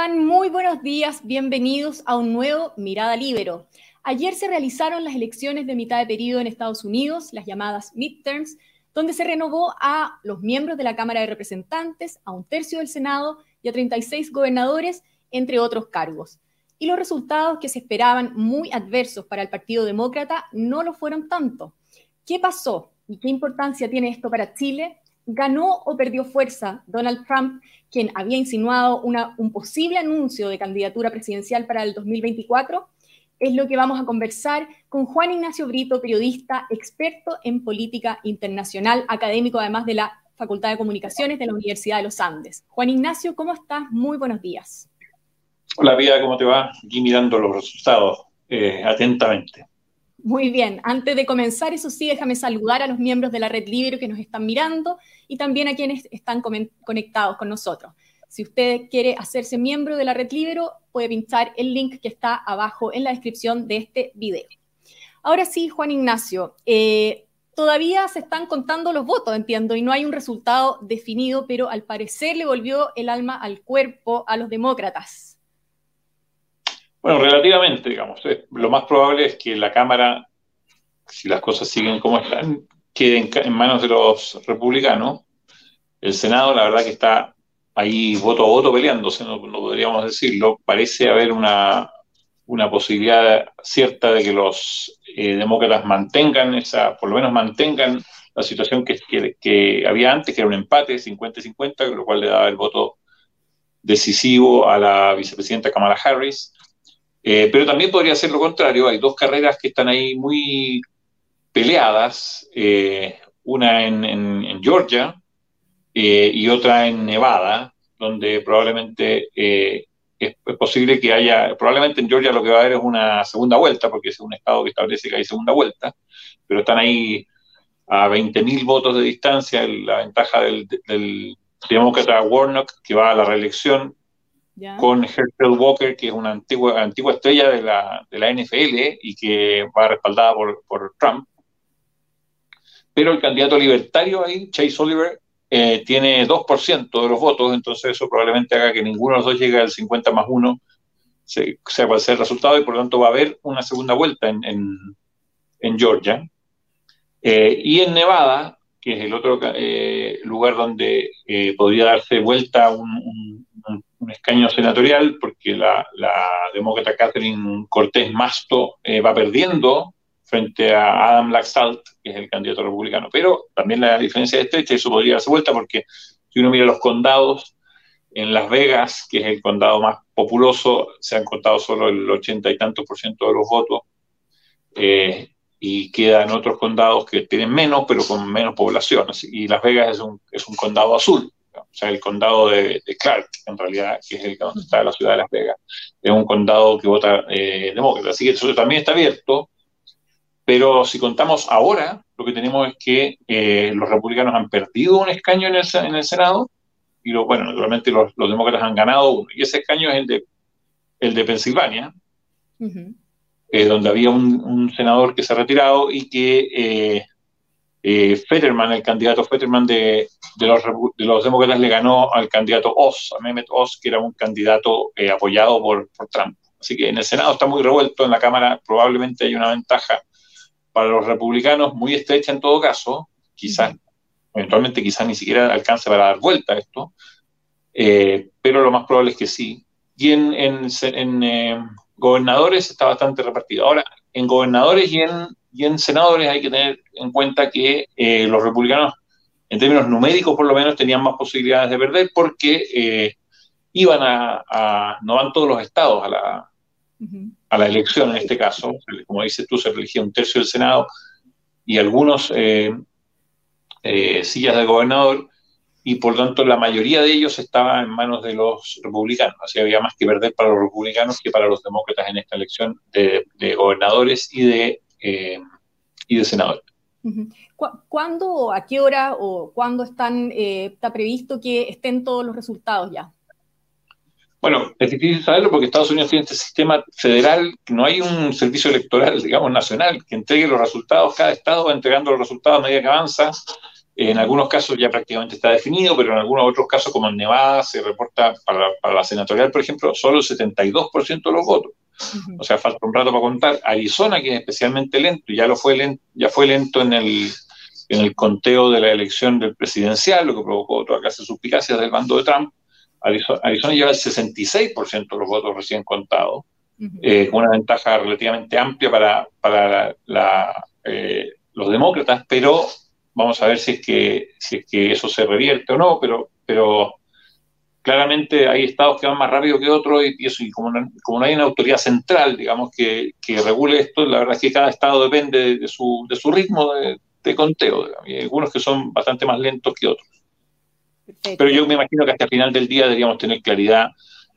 están? Muy buenos días, bienvenidos a un nuevo Mirada Libero. Ayer se realizaron las elecciones de mitad de periodo en Estados Unidos, las llamadas midterms, donde se renovó a los miembros de la Cámara de Representantes, a un tercio del Senado y a 36 gobernadores, entre otros cargos. Y los resultados que se esperaban muy adversos para el Partido Demócrata no lo fueron tanto. ¿Qué pasó y qué importancia tiene esto para Chile? ¿Ganó o perdió fuerza Donald Trump, quien había insinuado un posible anuncio de candidatura presidencial para el 2024? Es lo que vamos a conversar con Juan Ignacio Brito, periodista, experto en política internacional, académico además de la Facultad de Comunicaciones de la Universidad de los Andes. Juan Ignacio, ¿cómo estás? Muy buenos días. Hola, Vida, ¿cómo te va? Aquí mirando los resultados eh, atentamente. Muy bien, antes de comenzar, eso sí, déjame saludar a los miembros de la Red Libre que nos están mirando y también a quienes están conectados con nosotros. Si usted quiere hacerse miembro de la Red Libero, puede pinchar el link que está abajo en la descripción de este video. Ahora sí, Juan Ignacio, eh, todavía se están contando los votos, entiendo, y no hay un resultado definido, pero al parecer le volvió el alma al cuerpo a los demócratas. Bueno, relativamente, digamos. Eh, lo más probable es que la Cámara, si las cosas siguen como están, quede en, manos de los republicanos. El Senado, la verdad que está ahí voto a voto peleándose, no, podríamos decirlo. Parece haber una, una posibilidad cierta de que los eh, demócratas mantengan esa, por lo menos mantengan la situación que, que, había antes, que era un empate 50-50, lo cual le daba el voto decisivo a la vicepresidenta Kamala Harris. Eh, pero también podría ser lo contrario, hay dos carreras que están ahí muy peleadas, eh, una en, Georgia eh, y otra en Nevada, donde probablemente es, posible que haya, probablemente en Georgia lo que va a haber es una segunda vuelta, porque es un estado que establece que hay segunda vuelta, pero están ahí a 20.000 votos de distancia, la ventaja del, del demócrata Warnock, que va a la reelección, con Herschel Walker, que es una antigua, antigua estrella de la, de la NFL y que va respaldada por, por, Trump. Pero el candidato libertario ahí, Chase Oliver, eh, tiene 2% de los votos, entonces eso probablemente haga que ninguno de los dos llegue al 50 más 1, sea cual sea el resultado, y por lo tanto va a haber una segunda vuelta en, en, Georgia. Eh, y en Nevada, que es el otro eh, lugar donde podría darse vuelta un escaño senatorial porque la, demócrata Catherine Cortés Masto eh, va perdiendo frente a Adam Laxalt, que es el candidato republicano. Pero también la diferencia es estrecha, eso podría darse vuelta porque si uno mira los condados, en Las Vegas, que es el condado más populoso, se han contado solo el ochenta y tantos por ciento de los votos. Eh, y quedan otros condados que tienen menos, pero con menos población. Y Las Vegas es un, es un condado azul o sea, el condado de, Clark, en realidad, que es el donde está la ciudad de Las Vegas, es un condado que vota eh, demócrata. Así que eso también está abierto, pero si contamos ahora, lo que tenemos es que eh, los republicanos han perdido un escaño en el, en el Senado, y lo, bueno, naturalmente los, demócratas han ganado uno, y ese escaño es el de, el de Pensilvania, eh, donde había un, un, senador que se ha retirado y que eh, Fetterman, el candidato Fetterman de, los, de, los, demócratas, le ganó al candidato Oz, a Mehmet Oz, que era un candidato eh, apoyado por, Trump. Así que en el Senado está muy revuelto, en la Cámara probablemente hay una ventaja para los republicanos, muy estrecha en todo caso, quizás, eventualmente quizás ni siquiera alcance para dar vuelta a esto, eh, pero lo más probable es que sí. Y en, en, en gobernadores está bastante repartido. Ahora, en gobernadores y en y en senadores hay que tener en cuenta que eh, los republicanos, en términos numéricos por lo menos, tenían más posibilidades de perder porque eh, iban a, no van todos los estados a la, a la elección en este caso. Como dices tú, se elegía un tercio del Senado y algunos eh, sillas de gobernador y por tanto la mayoría de ellos estaba en manos de los republicanos. Así había más que perder para los republicanos que para los demócratas en esta elección de gobernadores y de eh, y de senador. ¿Cuándo, a qué hora o cuándo están, eh, está previsto que estén todos los resultados ya? Bueno, es difícil saberlo porque Estados Unidos tiene este sistema federal, no hay un servicio electoral, digamos, nacional, que entregue los resultados, cada estado va entregando los resultados a medida que avanza. En algunos casos ya prácticamente está definido, pero en algunos otros casos, como en Nevada, se reporta para, la senatorial, por ejemplo, solo el 72% de los votos. O sea, falta un rato para contar. Arizona, que es especialmente lento, y ya, lo fue lento, ya fue lento en el, en el conteo de la elección del presidencial, lo que provocó toda clase de suspicacias del bando de Trump. Arizona, lleva el 66% de los votos recién contados, eh, con una ventaja relativamente amplia para, para eh, los demócratas, pero vamos a ver si es que, si es que eso se revierte o no, pero, pero claramente hay estados que van más rápido que otros y, eso, y como, no, como no hay una autoridad central, digamos, que, que, regule esto, la verdad es que cada estado depende de, su, de su ritmo de, conteo, y hay algunos que son bastante más lentos que otros. Pero yo me imagino que hasta el final del día deberíamos tener claridad.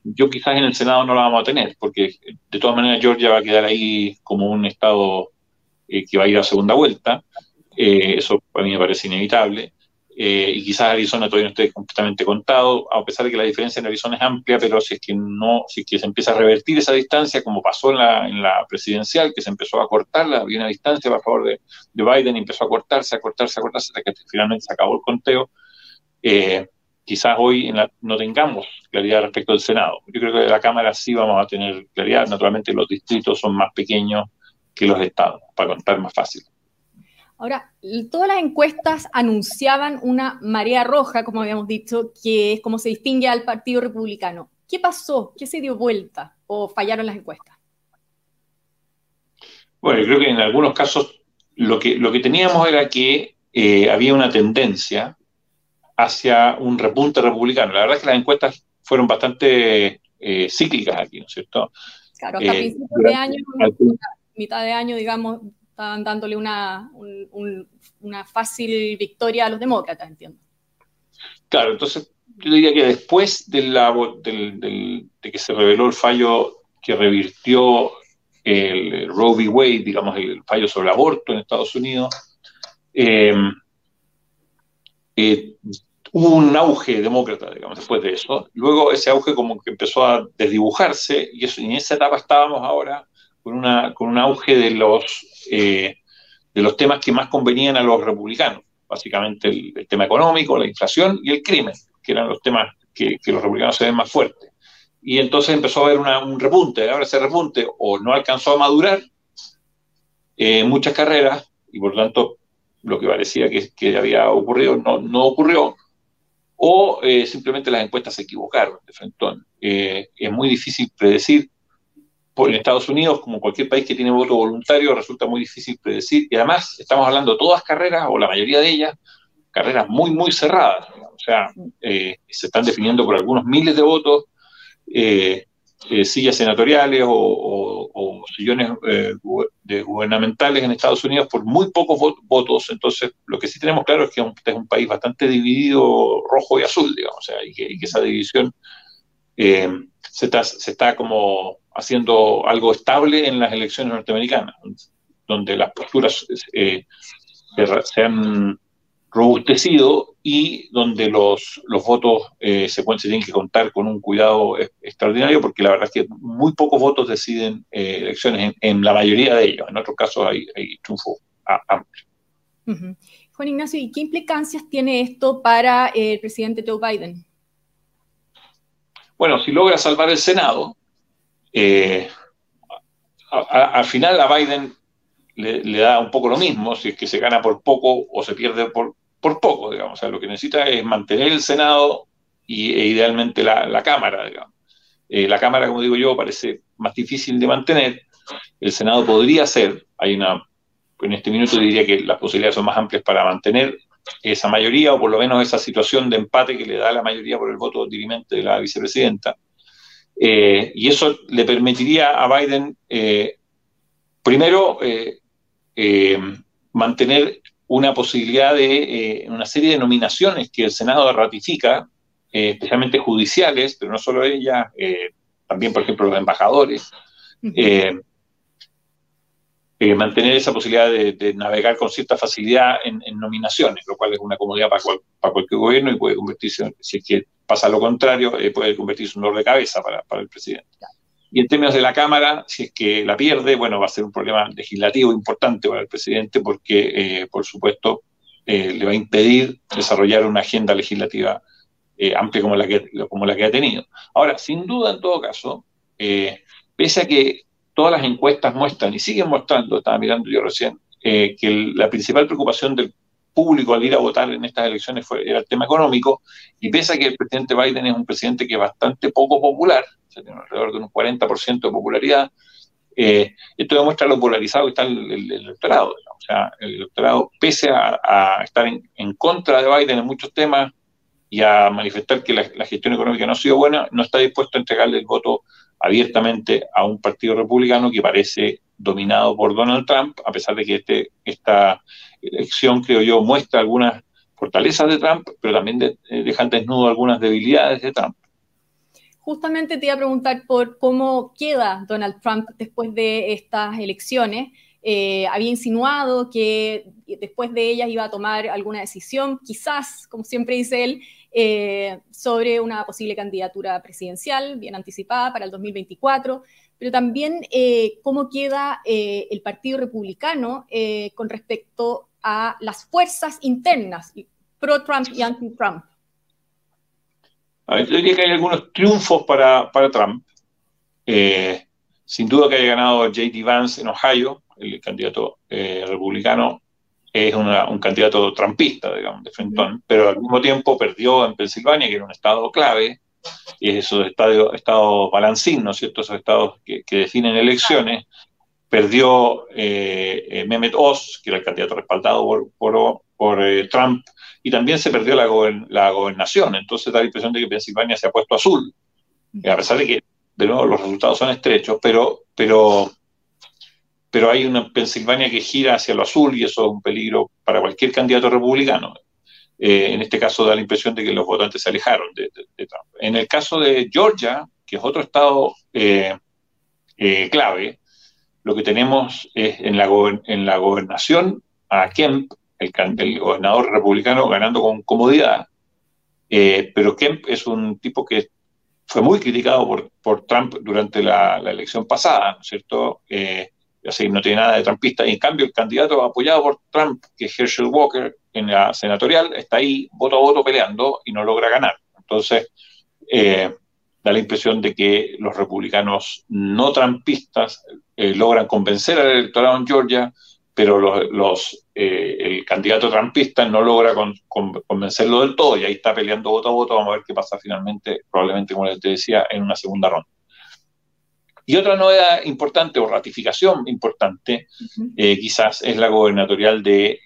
Yo quizás en el Senado no la vamos a tener, porque de todas maneras Georgia va a quedar ahí como un estado eh, que va a ir a segunda vuelta. Eh, eso a mí me parece inevitable. Eh, y quizás Arizona todavía no esté completamente contado, a pesar de que la diferencia en Arizona es amplia, pero si es que no, si es que se empieza a revertir esa distancia, como pasó en la, en la presidencial, que se empezó a cortar, había una distancia a favor de, de, Biden empezó a cortarse, a cortarse, a cortarse, hasta que finalmente se acabó el conteo, eh, quizás hoy no tengamos claridad respecto del Senado. Yo creo que de la Cámara sí vamos a tener claridad, naturalmente los distritos son más pequeños que los estados, para contar más fácil. Ahora, todas las encuestas anunciaban una marea roja, como habíamos dicho, que es como se distingue al Partido Republicano. ¿Qué pasó? ¿Qué se dio vuelta? ¿O fallaron las encuestas? Bueno, yo creo que en algunos casos lo que, lo que teníamos era que eh, había una tendencia hacia un repunte republicano. La verdad es que las encuestas fueron bastante eh, cíclicas aquí, ¿no es cierto? Claro, hasta eh, principios de año, mitad de año, digamos, estaban dándole una, una fácil victoria a los demócratas, entiendo. Claro, entonces yo diría que después de, la, de que se reveló el fallo que revirtió el Roe v. Wade, digamos, el fallo sobre el aborto en Estados Unidos, eh, eh, hubo un auge demócrata, digamos, después de eso. Luego ese auge como que empezó a desdibujarse y, eso, y en esa etapa estábamos ahora con, una, con un auge de los, eh, de los temas que más convenían a los republicanos, básicamente el, tema económico, la inflación y el crimen, que eran los temas que, los republicanos se ven más fuertes. Y entonces empezó a haber un repunte, ahora ese repunte o no alcanzó a madurar en muchas carreras y por lo tanto lo que parecía que, que había ocurrido no, no ocurrió, o eh, simplemente las encuestas se equivocaron de frente. Eh, es muy difícil predecir en Estados Unidos, como cualquier país que tiene voto voluntario, resulta muy difícil predecir. Y además, estamos hablando de todas carreras, o la mayoría de ellas, carreras muy, muy cerradas. O sea, eh, se están definiendo por algunos miles de votos, eh, eh, sillas senatoriales o, sillones de gubernamentales en Estados Unidos por muy pocos votos. Entonces, lo que sí tenemos claro es que es un país bastante dividido rojo y azul, digamos, o sea, y que, esa división se está, se está como haciendo algo estable en las elecciones norteamericanas, donde las posturas eh, se han robustecido y donde los, los votos eh, se, pueden, tienen que contar con un cuidado extraordinario, porque la verdad es que muy pocos votos deciden eh, elecciones en, la mayoría de ellos. En otros casos hay, hay triunfo amplio. Juan Ignacio, ¿y qué implicancias tiene esto para el presidente Joe Biden? Bueno, si logra salvar el Senado, eh, al final a Biden le, da un poco lo mismo, si es que se gana por poco o se pierde por, por poco, digamos. O sea, lo que necesita es mantener el Senado y, e idealmente la, Cámara, digamos. Eh, la Cámara, como digo yo, parece más difícil de mantener. El Senado podría ser, hay una, en este minuto diría que las posibilidades son más amplias para mantener esa mayoría o por lo menos esa situación de empate que le da la mayoría por el voto dirimente de la vicepresidenta. Eh, y eso le permitiría a Biden, eh, primero, eh, mantener una posibilidad de una serie de nominaciones que el Senado ratifica, especialmente judiciales, pero no solo ella, también, por ejemplo, los embajadores. mantener esa posibilidad de, navegar con cierta facilidad en, nominaciones, lo cual es una comodidad para, para, cualquier gobierno y puede convertirse, si es que pasa lo contrario, eh, puede convertirse en un dolor de cabeza para, el presidente. Y en términos de la Cámara, si es que la pierde, bueno, va a ser un problema legislativo importante para el presidente porque, eh, por supuesto, le va a impedir desarrollar una agenda legislativa amplia como la, que, como la que ha tenido. Ahora, sin duda, en todo caso, pese a que todas las encuestas muestran y siguen mostrando, estaba mirando yo recién, que la principal preocupación del público al ir a votar en estas elecciones fue, era el tema económico, y pese a que el presidente Biden es un presidente que es bastante poco popular, tiene alrededor de un 40% de popularidad, eh, esto demuestra lo polarizado que está el, electorado. O sea, el electorado, pese a, estar en, contra de Biden en muchos temas y a manifestar que la, gestión económica no ha sido buena, no está dispuesto a entregarle el voto abiertamente a un partido republicano que parece dominado por Donald Trump, a pesar de que este, esta elección, creo yo, muestra algunas fortalezas de Trump, pero también de, eh, dejan desnudo algunas debilidades de Trump. Justamente te iba a preguntar por cómo queda Donald Trump después de estas elecciones. Eh, había insinuado que después de ellas iba a tomar alguna decisión, quizás, como siempre dice él, eh, sobre una posible candidatura presidencial bien anticipada para el 2024 pero también eh, cómo queda eh, el Partido Republicano eh, con respecto a las fuerzas internas, pro-Trump y anti-Trump. Yo diría que hay algunos triunfos para, para Trump. sin duda que haya ganado J.D. Vance en Ohio, el candidato republicano, es un candidato trumpista, digamos, de frentón, pero al mismo tiempo perdió en Pensilvania, que era un estado clave, y esos estados, estado balancín, ¿no es cierto? Esos estados que, definen elecciones, perdió eh, eh, Mehmet Oz, que era el candidato respaldado por, por, eh, Trump, y también se perdió la, la, gobernación. Entonces da la impresión de que Pensilvania se ha puesto azul, a pesar de que, de nuevo, los resultados son estrechos, pero, pero, pero hay una Pensilvania que gira hacia lo azul y eso es un peligro para cualquier candidato republicano. Eh, en este caso da la impresión de que los votantes se alejaron de, Trump. En el caso de Georgia, que es otro estado eh, eh, clave, lo que tenemos es en la, en la gobernación a Kemp, el, gobernador republicano, ganando con comodidad, pero Kemp es un tipo que fue muy criticado por, Trump durante la, elección pasada, ¿no es cierto? Así no tiene nada de trumpista, y en cambio el candidato apoyado por Trump, que es Herschel Walker, en la senatorial, está ahí voto a voto peleando y no logra ganar. Entonces, eh, da la impresión de que los republicanos no trampistas eh, logran convencer al electorado en Georgia, pero los, eh, el candidato trampista no logra convencerlo del todo y ahí está peleando voto a voto. Vamos a ver qué pasa finalmente, probablemente, como les decía, en una segunda ronda. Y otra novedad importante o ratificación importante, quizás, es la gobernatorial de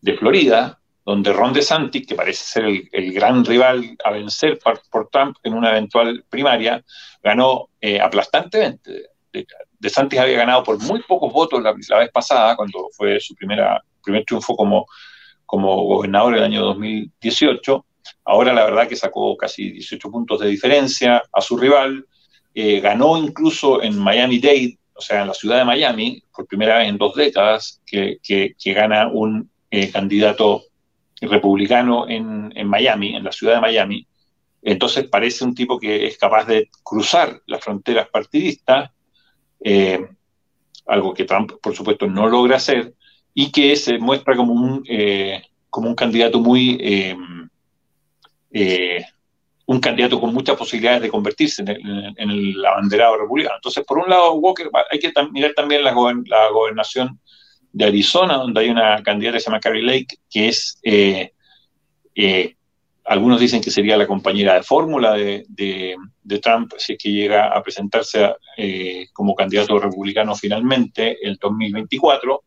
de Florida, donde Ron DeSantis, que parece ser el, gran rival a vencer por, Trump en una eventual primaria, ganó eh, aplastantemente. DeSantis había ganado por muy pocos votos la, vez pasada, cuando fue su primera, primer triunfo como, como gobernador el año 2018. Ahora la verdad que sacó casi 18 puntos de diferencia a su rival. Eh, ganó incluso en Miami-Dade, o sea, en la ciudad de Miami, por primera vez en dos décadas, que gana un eh, candidato republicano en, Miami, en la ciudad de Miami. Entonces parece un tipo que es capaz de cruzar las fronteras partidistas, eh, algo que Trump, por supuesto, no logra hacer, y que se muestra como un, como un candidato muy... un candidato con muchas posibilidades de convertirse en el, abanderado republicano. Entonces, por un lado, Walker, hay que mirar también la, gobernación de Arizona, donde hay una candidata que se llama Carrie Lake, que es, eh, eh, algunos dicen que sería la compañera de fórmula de, Trump si es que llega a presentarse eh, como candidato republicano finalmente el 2024,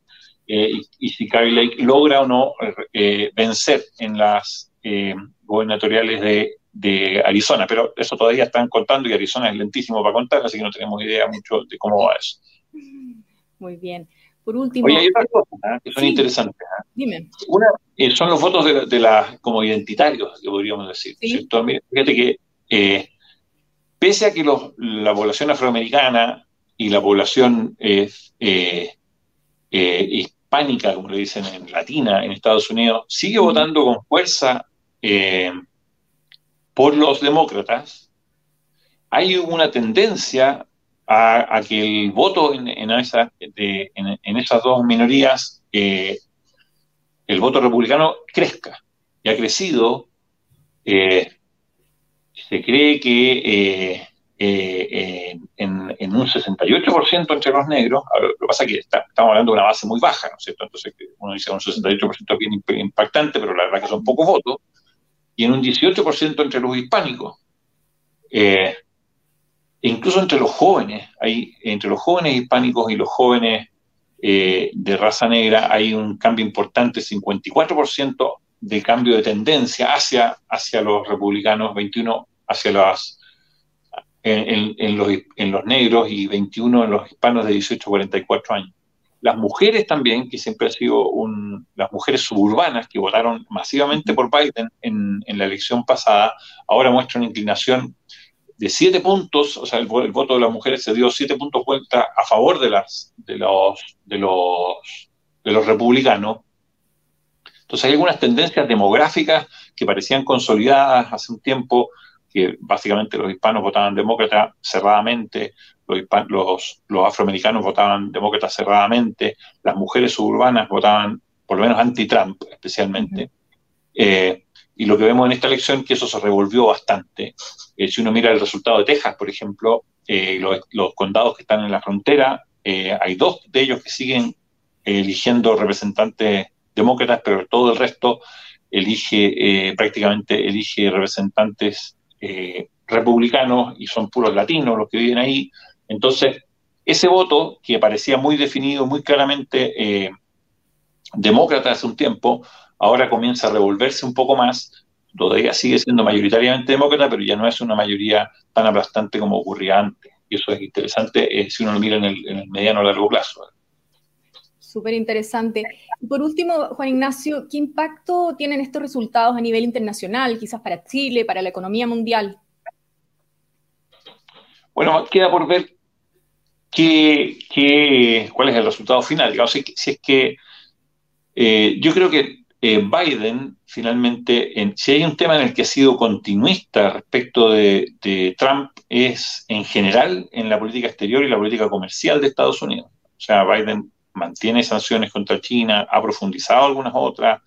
y, si Carrie Lake logra o no vencer en las gobernatoriales de, de Arizona, pero eso todavía están contando y Arizona es lentísimo para contar, así que no tenemos idea mucho de cómo va eso. Muy bien. Por último. Oye, hay otras cosas ¿eh? que son interesantes. ¿eh? Dime. Una eh, son los votos de, las como identitarios, que podríamos decir. Fíjate que, pese a que la población afroamericana y la población hispánica, como le dicen en latina, en Estados Unidos, sigue votando con fuerza por los demócratas, hay una tendencia a, que el voto en, en, esas dos minorías eh, el voto republicano crezca. Y ha crecido, eh, se cree que eh, en, un 68% entre los negros, lo que pasa es que estamos hablando de una base muy baja, ¿no es cierto? Entonces uno dice un 68% bien impactante, pero la verdad que son pocos votos, y en un 18% entre los hispánicos. Eh, e incluso entre los jóvenes, hay, entre los jóvenes hispánicos y los jóvenes eh, de raza negra hay un cambio importante, 54% de cambio de tendencia hacia, hacia los republicanos, 21 hacia las en, los, en, los, negros y 21 en los hispanos de 18 a 44 años. Las mujeres también, que siempre ha sido un, las mujeres suburbanas que votaron masivamente por Biden en, en la elección pasada, ahora muestran una inclinación de siete puntos, o sea, el, voto de las mujeres se dio siete puntos vuelta a favor de, las, de, los, de, los, de los republicanos. Entonces hay algunas tendencias demográficas que parecían consolidadas hace un tiempo, que básicamente los hispanos votaban demócrata cerradamente, los, los, afroamericanos votaban demócrata cerradamente, las mujeres suburbanas votaban por lo menos anti-Trump especialmente. Y lo que vemos en esta elección que eso se revolvió bastante. Eh, si uno mira el resultado de Texas, por ejemplo, eh, los, condados que están en la frontera, eh, hay dos de ellos que siguen eligiendo representantes demócratas, pero todo el resto elige prácticamente elige representantes republicanos y son puros latinos los que viven ahí. Entonces, ese voto que parecía muy definido, muy claramente demócrata hace un tiempo, ahora comienza a revolverse un poco más, todavía sigue siendo mayoritariamente demócrata, pero ya no es una mayoría tan aplastante como ocurría antes. Y eso es interesante eh, si uno lo mira en el, mediano o largo plazo. Súper interesante. Y por último, Juan Ignacio, ¿qué impacto tienen estos resultados a nivel internacional, quizás para Chile, para la economía mundial? Bueno, queda por ver qué, cuál es el resultado final. Si, es que eh, yo creo que eh, Biden finalmente, si hay un tema en el que ha sido continuista respecto de, Trump, es en general en la política exterior y la política comercial de Estados Unidos. O sea, Biden mantiene sanciones contra China, ha profundizado algunas otras,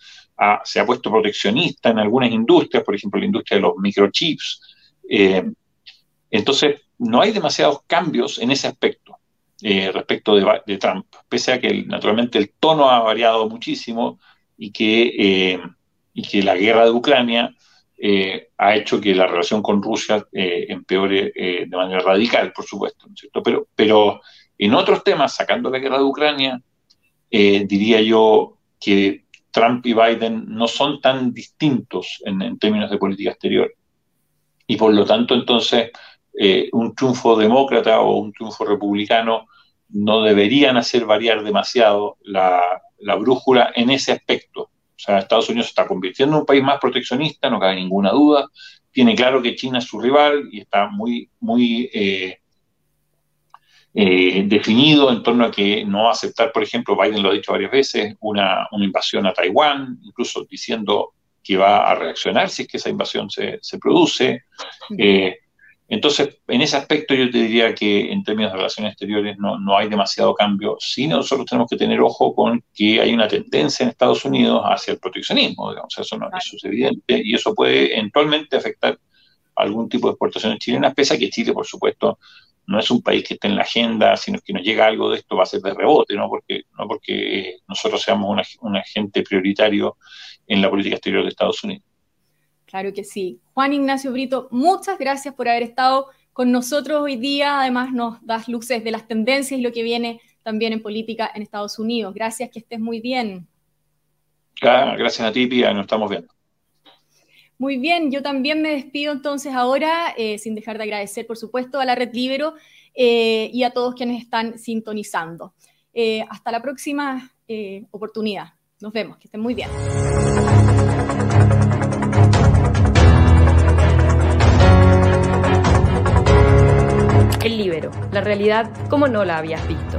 se ha puesto proteccionista en algunas industrias, por ejemplo, la industria de los microchips. Eh, entonces, no hay demasiados cambios en ese aspecto eh, respecto de, Trump, pese a que naturalmente el tono ha variado muchísimo y que, eh, y que la guerra de Ucrania ha hecho que la relación con Rusia empeore de manera radical, por supuesto, cierto? Pero, pero en otros temas, sacando la guerra de Ucrania, diría yo que Trump y Biden no son tan distintos en, términos de política exterior. Y por lo tanto, entonces, un triunfo demócrata o un triunfo republicano no deberían hacer variar demasiado la, la brújula en ese aspecto. O sea, Estados Unidos se está convirtiendo en un país más proteccionista, no cabe ninguna duda. Tiene claro que China es su rival y está muy, muy eh, eh, definido en torno a que no va a aceptar, por ejemplo, Biden lo ha dicho varias veces, una, invasión a Taiwán, incluso diciendo que va a reaccionar si es que esa invasión se, produce. Eh, entonces, en ese aspecto yo te diría que en términos de relaciones exteriores no, no hay demasiado cambio. Sí, nosotros tenemos que tener ojo con que hay una tendencia en Estados Unidos hacia el proteccionismo, digamos, eso, no, eso es evidente, y eso puede eventualmente afectar algún tipo de exportaciones chilenas, pese a que Chile, por supuesto, no es un país que esté en la agenda, sino que nos llega algo de esto va a ser de rebote, no porque, no porque nosotros seamos un agente prioritario en la política exterior de Estados Unidos. Claro que sí. Juan Ignacio Brito, muchas gracias por haber estado con nosotros hoy día. Además, nos das luces de las tendencias y lo que viene también en política en Estados Unidos. Gracias, que estés muy bien. gracias a ti, Pia, nos estamos viendo. Muy bien, yo también me despido entonces ahora, eh, sin dejar de agradecer, por supuesto, a la Red Libero eh, y a todos quienes están sintonizando. Eh, hasta la próxima oportunidad. Nos vemos, que estén muy bien. El Libero, la realidad como no la habías visto.